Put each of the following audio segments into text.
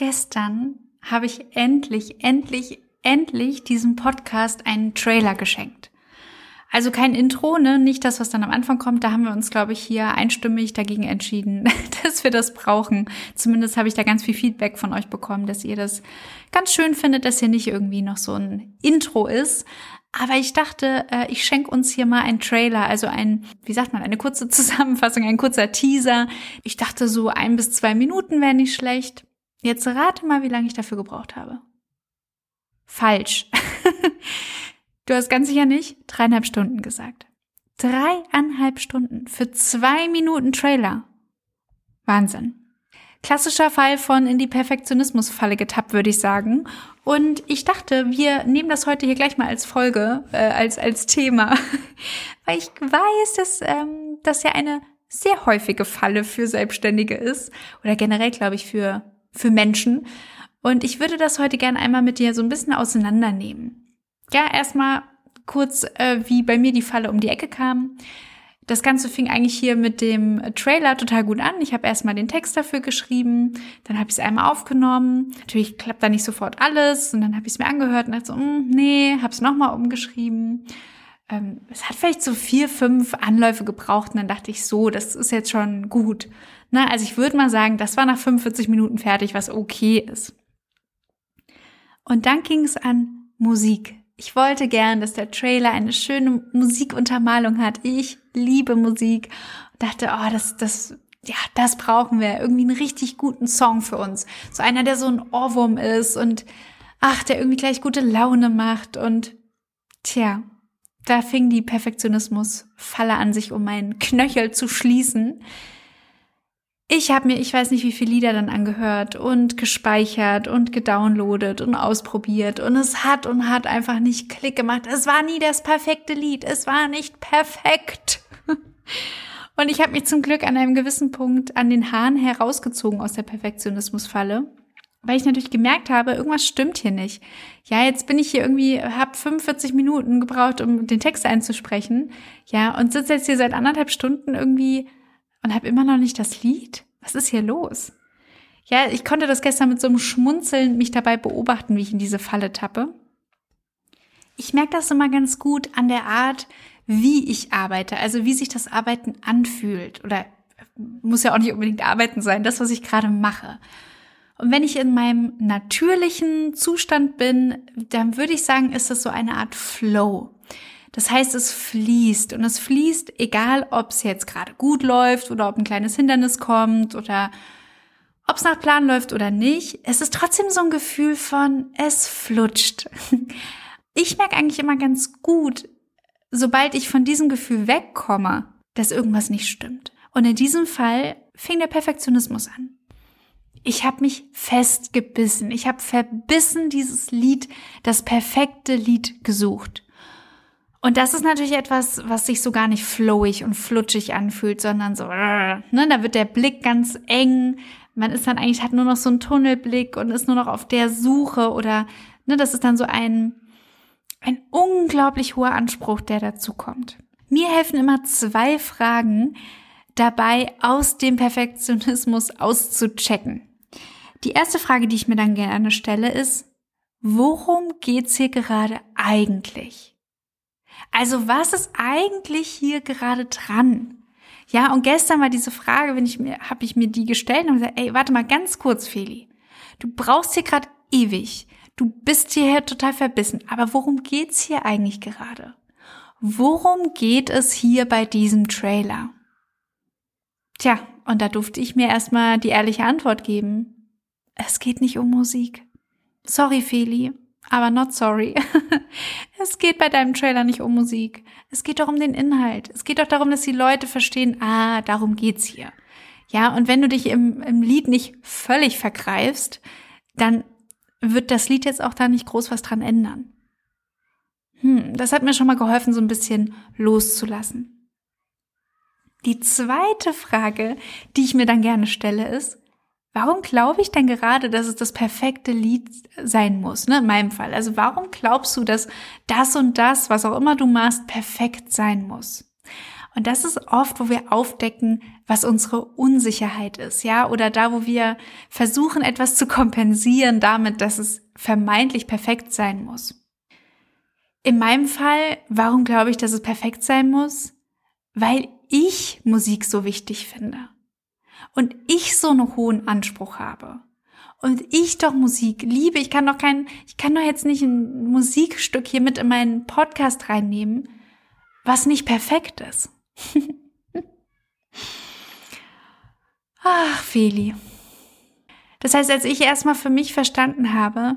Gestern habe ich endlich, endlich, endlich diesem Podcast einen Trailer geschenkt. Also kein Intro, ne? Nicht das, was dann am Anfang kommt. Da haben wir uns, glaube ich, hier einstimmig dagegen entschieden, dass wir das brauchen. Zumindest habe ich da ganz viel Feedback von euch bekommen, dass ihr das ganz schön findet, dass hier nicht irgendwie noch so ein Intro ist. Aber ich dachte, äh, ich schenke uns hier mal einen Trailer, also ein, wie sagt man, eine kurze Zusammenfassung, ein kurzer Teaser. Ich dachte, so ein bis zwei Minuten wäre nicht schlecht. Jetzt rate mal, wie lange ich dafür gebraucht habe. Falsch. du hast ganz sicher nicht dreieinhalb Stunden gesagt. Dreieinhalb Stunden für zwei Minuten Trailer. Wahnsinn. Klassischer Fall von in die Perfektionismusfalle getappt, würde ich sagen. Und ich dachte, wir nehmen das heute hier gleich mal als Folge, äh, als, als Thema. Weil ich weiß, dass ähm, das ja eine sehr häufige Falle für Selbstständige ist. Oder generell, glaube ich, für für Menschen. Und ich würde das heute gerne einmal mit dir so ein bisschen auseinandernehmen. Ja, erstmal kurz, äh, wie bei mir die Falle um die Ecke kam. Das Ganze fing eigentlich hier mit dem Trailer total gut an. Ich habe erstmal den Text dafür geschrieben, dann habe ich es einmal aufgenommen. Natürlich klappt da nicht sofort alles und dann habe ich es mir angehört und dachte so, mm, nee, habe es nochmal umgeschrieben. Ähm, es hat vielleicht so vier, fünf Anläufe gebraucht und dann dachte ich so, das ist jetzt schon gut. Na, also ich würde mal sagen, das war nach 45 Minuten fertig, was okay ist. Und dann ging es an Musik. Ich wollte gern, dass der Trailer eine schöne Musikuntermalung hat. Ich liebe Musik. Und dachte, oh, das, das, ja, das brauchen wir. Irgendwie einen richtig guten Song für uns. So einer, der so ein Ohrwurm ist und, ach, der irgendwie gleich gute Laune macht. Und, tja, da fing die Perfektionismus-Falle an, sich um meinen Knöchel zu schließen ich habe mir, ich weiß nicht, wie viele Lieder dann angehört und gespeichert und gedownloadet und ausprobiert und es hat und hat einfach nicht Klick gemacht. Es war nie das perfekte Lied. Es war nicht perfekt. Und ich habe mich zum Glück an einem gewissen Punkt an den Haaren herausgezogen aus der Perfektionismusfalle, weil ich natürlich gemerkt habe, irgendwas stimmt hier nicht. Ja, jetzt bin ich hier irgendwie, habe 45 Minuten gebraucht, um den Text einzusprechen. Ja, und sitze jetzt hier seit anderthalb Stunden irgendwie und habe immer noch nicht das Lied. Was ist hier los? Ja, ich konnte das gestern mit so einem Schmunzeln mich dabei beobachten, wie ich in diese Falle tappe. Ich merke das immer ganz gut an der Art, wie ich arbeite, also wie sich das Arbeiten anfühlt. Oder muss ja auch nicht unbedingt Arbeiten sein, das, was ich gerade mache. Und wenn ich in meinem natürlichen Zustand bin, dann würde ich sagen, ist das so eine Art Flow. Das heißt, es fließt und es fließt, egal ob es jetzt gerade gut läuft oder ob ein kleines Hindernis kommt oder ob es nach Plan läuft oder nicht. Es ist trotzdem so ein Gefühl von, es flutscht. Ich merke eigentlich immer ganz gut, sobald ich von diesem Gefühl wegkomme, dass irgendwas nicht stimmt. Und in diesem Fall fing der Perfektionismus an. Ich habe mich festgebissen. Ich habe verbissen dieses Lied, das perfekte Lied gesucht. Und das ist natürlich etwas, was sich so gar nicht flowig und flutschig anfühlt, sondern so, ne, da wird der Blick ganz eng. Man ist dann eigentlich, hat nur noch so einen Tunnelblick und ist nur noch auf der Suche oder, ne, das ist dann so ein, ein unglaublich hoher Anspruch, der dazu kommt. Mir helfen immer zwei Fragen dabei, aus dem Perfektionismus auszuchecken. Die erste Frage, die ich mir dann gerne stelle, ist, worum geht's hier gerade eigentlich? Also was ist eigentlich hier gerade dran? Ja, und gestern war diese Frage, wenn ich mir, habe ich mir die gestellt und gesagt, ey, warte mal ganz kurz, Feli. Du brauchst hier gerade ewig. Du bist hierher total verbissen. Aber worum geht's hier eigentlich gerade? Worum geht es hier bei diesem Trailer? Tja, und da durfte ich mir erstmal die ehrliche Antwort geben. Es geht nicht um Musik. Sorry, Feli, aber not sorry. es geht bei deinem Trailer nicht um Musik. Es geht doch um den Inhalt. Es geht doch darum, dass die Leute verstehen, ah, darum geht's hier. Ja, und wenn du dich im, im Lied nicht völlig vergreifst, dann wird das Lied jetzt auch da nicht groß was dran ändern. Hm, das hat mir schon mal geholfen, so ein bisschen loszulassen. Die zweite Frage, die ich mir dann gerne stelle, ist, Warum glaube ich denn gerade, dass es das perfekte Lied sein muss, ne, in meinem Fall? Also warum glaubst du, dass das und das, was auch immer du machst, perfekt sein muss? Und das ist oft, wo wir aufdecken, was unsere Unsicherheit ist, ja, oder da, wo wir versuchen, etwas zu kompensieren damit, dass es vermeintlich perfekt sein muss. In meinem Fall, warum glaube ich, dass es perfekt sein muss? Weil ich Musik so wichtig finde. Und ich so einen hohen Anspruch habe. Und ich doch Musik liebe. Ich kann doch kein, ich kann doch jetzt nicht ein Musikstück hier mit in meinen Podcast reinnehmen, was nicht perfekt ist. Ach, Feli. Das heißt, als ich erstmal für mich verstanden habe,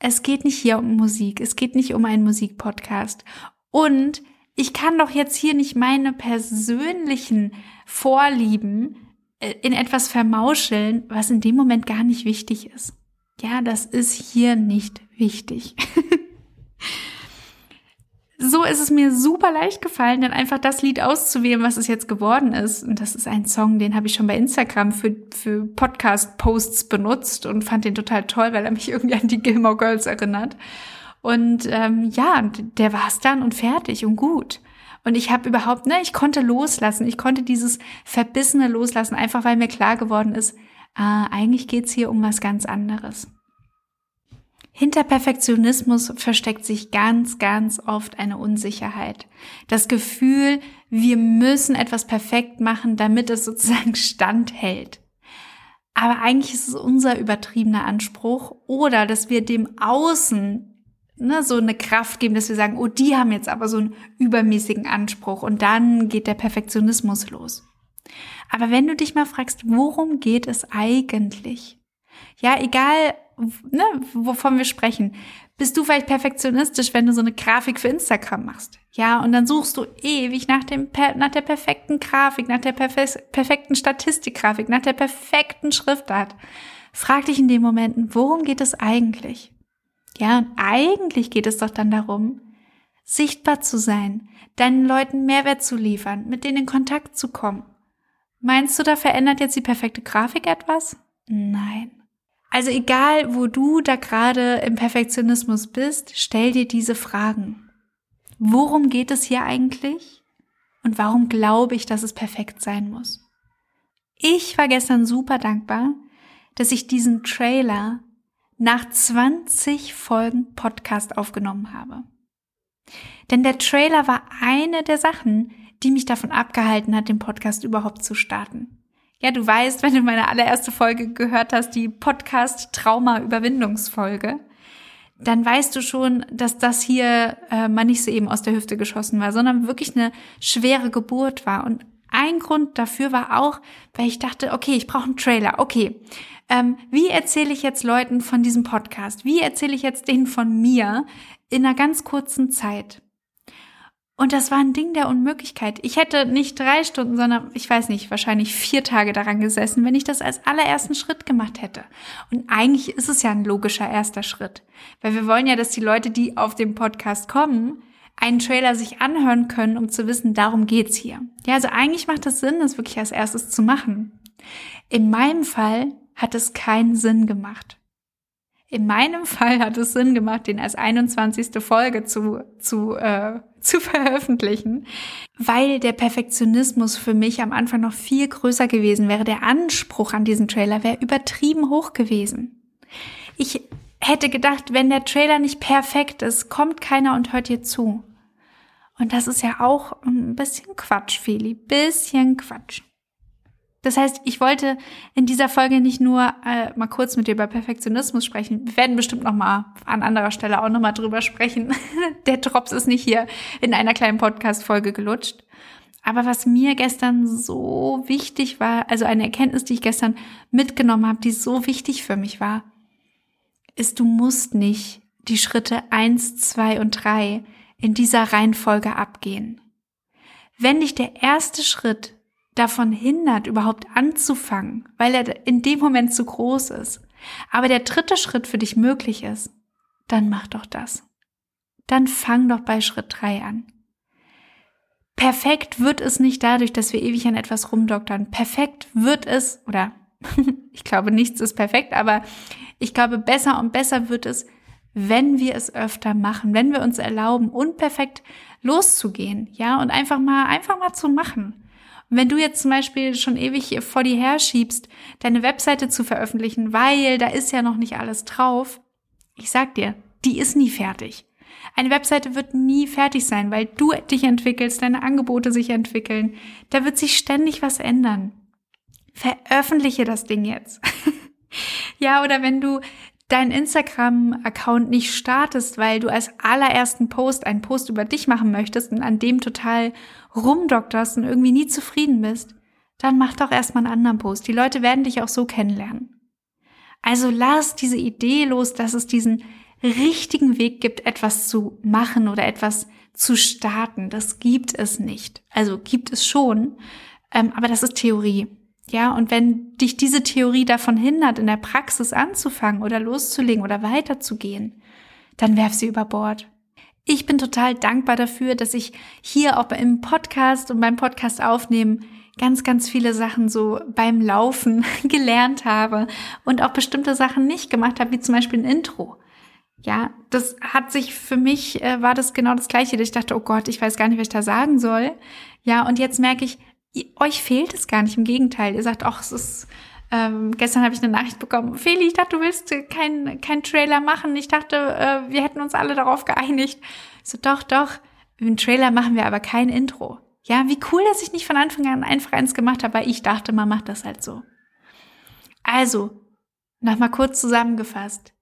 es geht nicht hier um Musik, es geht nicht um einen Musikpodcast. Und ich kann doch jetzt hier nicht meine persönlichen Vorlieben in etwas vermauscheln, was in dem Moment gar nicht wichtig ist. Ja, das ist hier nicht wichtig. so ist es mir super leicht gefallen, dann einfach das Lied auszuwählen, was es jetzt geworden ist. Und das ist ein Song, den habe ich schon bei Instagram für, für Podcast-Posts benutzt und fand den total toll, weil er mich irgendwie an die Gilmore Girls erinnert. Und ähm, ja, der war es dann und fertig und gut. Und ich habe überhaupt, ne, ich konnte loslassen. Ich konnte dieses Verbissene loslassen, einfach weil mir klar geworden ist, äh, eigentlich geht's hier um was ganz anderes. Hinter Perfektionismus versteckt sich ganz, ganz oft eine Unsicherheit. Das Gefühl, wir müssen etwas perfekt machen, damit es sozusagen standhält. Aber eigentlich ist es unser übertriebener Anspruch oder dass wir dem Außen ne, so eine Kraft geben, dass wir sagen, oh, die haben jetzt aber so einen übermäßigen Anspruch und dann geht der Perfektionismus los. Aber wenn du dich mal fragst, worum geht es eigentlich? Ja, egal, ne, wovon wir sprechen. Bist du vielleicht perfektionistisch, wenn du so eine Grafik für Instagram machst? Ja, und dann suchst du ewig nach dem, nach der perfekten Grafik, nach der perfekten Statistikgrafik, nach der perfekten Schriftart. Frag dich in den Momenten, worum geht es eigentlich? Ja, und eigentlich geht es doch dann darum, sichtbar zu sein, deinen Leuten Mehrwert zu liefern, mit denen in Kontakt zu kommen. Meinst du, da verändert jetzt die perfekte Grafik etwas? Nein. Also egal, wo du da gerade im Perfektionismus bist, stell dir diese Fragen. Worum geht es hier eigentlich? Und warum glaube ich, dass es perfekt sein muss? Ich war gestern super dankbar, dass ich diesen Trailer nach 20 Folgen Podcast aufgenommen habe. Denn der Trailer war eine der Sachen, die mich davon abgehalten hat, den Podcast überhaupt zu starten. Ja, du weißt, wenn du meine allererste Folge gehört hast, die Podcast Trauma Überwindungsfolge, dann weißt du schon, dass das hier äh, mal nicht so eben aus der Hüfte geschossen war, sondern wirklich eine schwere Geburt war. Und ein Grund dafür war auch, weil ich dachte, okay, ich brauche einen Trailer. Okay, ähm, wie erzähle ich jetzt Leuten von diesem Podcast? Wie erzähle ich jetzt denen von mir in einer ganz kurzen Zeit? Und das war ein Ding der Unmöglichkeit. Ich hätte nicht drei Stunden, sondern ich weiß nicht, wahrscheinlich vier Tage daran gesessen, wenn ich das als allerersten Schritt gemacht hätte. Und eigentlich ist es ja ein logischer erster Schritt. Weil wir wollen ja, dass die Leute, die auf dem Podcast kommen, einen Trailer sich anhören können, um zu wissen, darum geht's hier. Ja, also eigentlich macht es Sinn, das wirklich als erstes zu machen. In meinem Fall hat es keinen Sinn gemacht. In meinem Fall hat es Sinn gemacht, den als 21. Folge zu, zu, äh, zu veröffentlichen, weil der Perfektionismus für mich am Anfang noch viel größer gewesen wäre. Der Anspruch an diesen Trailer wäre übertrieben hoch gewesen. Ich hätte gedacht, wenn der Trailer nicht perfekt ist, kommt keiner und hört dir zu. Und das ist ja auch ein bisschen Quatsch, Feli. Bisschen Quatsch. Das heißt, ich wollte in dieser Folge nicht nur äh, mal kurz mit dir über Perfektionismus sprechen. Wir werden bestimmt noch mal an anderer Stelle auch noch mal drüber sprechen. Der Drops ist nicht hier in einer kleinen Podcast-Folge gelutscht. Aber was mir gestern so wichtig war, also eine Erkenntnis, die ich gestern mitgenommen habe, die so wichtig für mich war, ist, du musst nicht die Schritte eins, zwei und drei in dieser Reihenfolge abgehen. Wenn dich der erste Schritt davon hindert, überhaupt anzufangen, weil er in dem Moment zu groß ist, aber der dritte Schritt für dich möglich ist, dann mach doch das. Dann fang doch bei Schritt drei an. Perfekt wird es nicht dadurch, dass wir ewig an etwas rumdoktern. Perfekt wird es, oder ich glaube, nichts ist perfekt, aber ich glaube, besser und besser wird es, wenn wir es öfter machen, wenn wir uns erlauben, unperfekt loszugehen, ja, und einfach mal, einfach mal zu machen. Und wenn du jetzt zum Beispiel schon ewig vor dir herschiebst, deine Webseite zu veröffentlichen, weil da ist ja noch nicht alles drauf, ich sag dir, die ist nie fertig. Eine Webseite wird nie fertig sein, weil du dich entwickelst, deine Angebote sich entwickeln. Da wird sich ständig was ändern. Veröffentliche das Ding jetzt. ja, oder wenn du deinen Instagram-Account nicht startest, weil du als allerersten Post einen Post über dich machen möchtest und an dem total rumdokterst und irgendwie nie zufrieden bist, dann mach doch erstmal einen anderen Post. Die Leute werden dich auch so kennenlernen. Also lass diese Idee los, dass es diesen richtigen Weg gibt, etwas zu machen oder etwas zu starten. Das gibt es nicht. Also gibt es schon, ähm, aber das ist Theorie. Ja, und wenn dich diese Theorie davon hindert, in der Praxis anzufangen oder loszulegen oder weiterzugehen, dann werf sie über Bord. Ich bin total dankbar dafür, dass ich hier auch im Podcast und beim Podcast aufnehmen ganz, ganz viele Sachen so beim Laufen gelernt habe und auch bestimmte Sachen nicht gemacht habe, wie zum Beispiel ein Intro. Ja, das hat sich für mich, äh, war das genau das Gleiche. Ich dachte, oh Gott, ich weiß gar nicht, was ich da sagen soll. Ja, und jetzt merke ich, euch fehlt es gar nicht. Im Gegenteil, ihr sagt, ach, es ist, ähm, gestern habe ich eine Nachricht bekommen, Feli, ich dachte, du willst keinen kein Trailer machen. Ich dachte, äh, wir hätten uns alle darauf geeinigt. So, doch, doch, im Trailer machen wir aber kein Intro. Ja, wie cool, dass ich nicht von Anfang an einfach eins gemacht habe, weil ich dachte, man macht das halt so. Also, nochmal kurz zusammengefasst.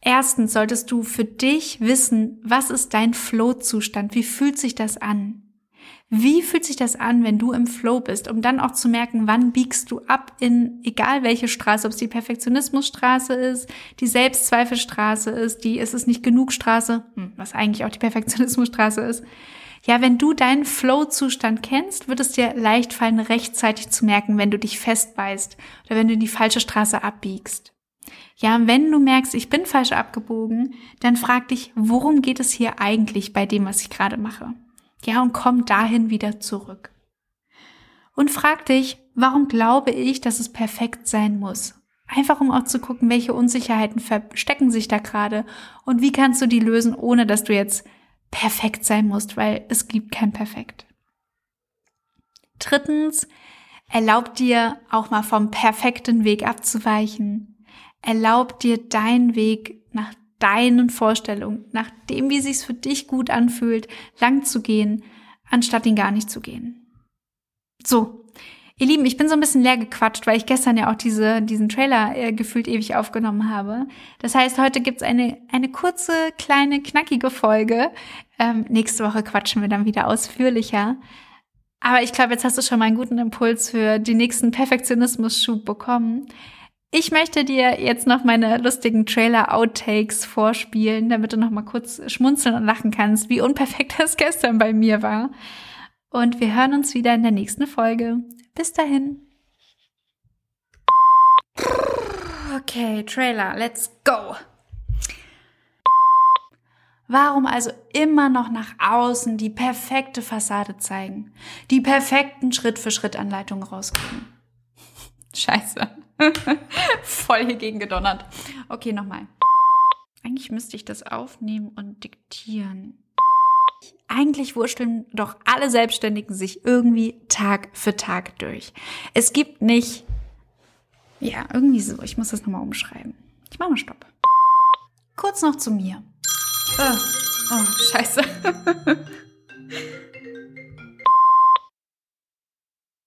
Erstens solltest du für dich wissen, was ist dein Flow-Zustand? Wie fühlt sich das an? Wie fühlt sich das an, wenn du im Flow bist, um dann auch zu merken, wann biegst du ab in egal welche Straße, ob es die Perfektionismusstraße ist, die Selbstzweifelstraße ist, die ist es nicht genug Straße, hm, was eigentlich auch die Perfektionismusstraße ist. Ja, wenn du deinen Flow-Zustand kennst, wird es dir leicht fallen, rechtzeitig zu merken, wenn du dich festbeißt oder wenn du in die falsche Straße abbiegst. Ja, wenn du merkst, ich bin falsch abgebogen, dann frag dich, worum geht es hier eigentlich bei dem, was ich gerade mache? Ja, und komm dahin wieder zurück. Und frag dich, warum glaube ich, dass es perfekt sein muss? Einfach um auch zu gucken, welche Unsicherheiten verstecken sich da gerade und wie kannst du die lösen, ohne dass du jetzt perfekt sein musst, weil es gibt kein Perfekt. Drittens, erlaub dir auch mal vom perfekten Weg abzuweichen. Erlaub dir deinen Weg nach deinen Vorstellungen, nach dem, wie sich's für dich gut anfühlt, lang zu gehen, anstatt ihn gar nicht zu gehen. So. Ihr Lieben, ich bin so ein bisschen leer gequatscht, weil ich gestern ja auch diese, diesen Trailer äh, gefühlt ewig aufgenommen habe. Das heißt, heute gibt's eine, eine kurze, kleine, knackige Folge. Ähm, nächste Woche quatschen wir dann wieder ausführlicher. Aber ich glaube, jetzt hast du schon mal einen guten Impuls für die nächsten Perfektionismus-Schub bekommen. Ich möchte dir jetzt noch meine lustigen Trailer-Outtakes vorspielen, damit du noch mal kurz schmunzeln und lachen kannst, wie unperfekt das gestern bei mir war. Und wir hören uns wieder in der nächsten Folge. Bis dahin. Okay, Trailer, let's go. Warum also immer noch nach außen die perfekte Fassade zeigen, die perfekten Schritt-für-Schritt-Anleitungen rausgeben? Scheiße. Voll hier gegen gedonnert. Okay, nochmal. Eigentlich müsste ich das aufnehmen und diktieren. Eigentlich wurschteln doch alle Selbstständigen sich irgendwie Tag für Tag durch. Es gibt nicht, ja, irgendwie so. Ich muss das nochmal umschreiben. Ich mache mal Stopp. Kurz noch zu mir. Oh, oh scheiße.